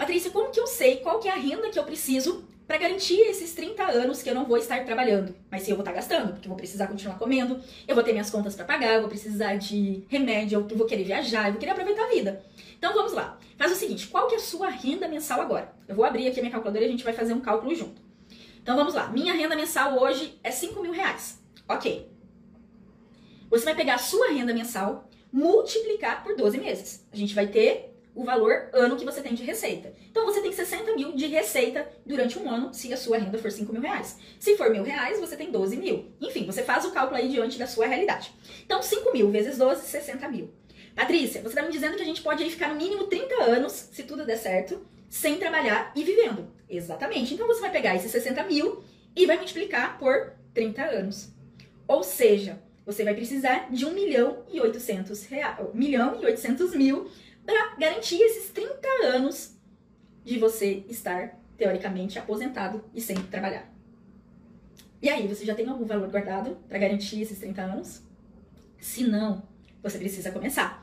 Patrícia, como que eu sei qual que é a renda que eu preciso para garantir esses 30 anos que eu não vou estar trabalhando? Mas eu vou estar gastando, porque eu vou precisar continuar comendo, eu vou ter minhas contas para pagar, eu vou precisar de remédio, eu vou querer viajar, eu vou querer aproveitar a vida. Então vamos lá. Faz o seguinte, qual que é a sua renda mensal agora? Eu vou abrir aqui a minha calculadora e a gente vai fazer um cálculo junto. Então vamos lá. Minha renda mensal hoje é 5 mil reais. Ok. Você vai pegar a sua renda mensal, multiplicar por 12 meses. A gente vai ter o valor ano que você tem de receita. Então você tem 60 mil de receita durante um ano se a sua renda for 5 mil reais. Se for mil reais, você tem 12 mil. Enfim, você faz o cálculo aí diante da sua realidade. Então 5 mil vezes 12, 60 mil. Patrícia, você está me dizendo que a gente pode aí ficar no mínimo 30 anos, se tudo der certo, sem trabalhar e vivendo. Exatamente. Então você vai pegar esses 60 mil e vai multiplicar por 30 anos. Ou seja, você vai precisar de 1 milhão e 800 real, 1 milhão e 800 mil para garantir esses 30 anos de você estar teoricamente aposentado e sem trabalhar. E aí, você já tem algum valor guardado para garantir esses 30 anos? Se não, você precisa começar.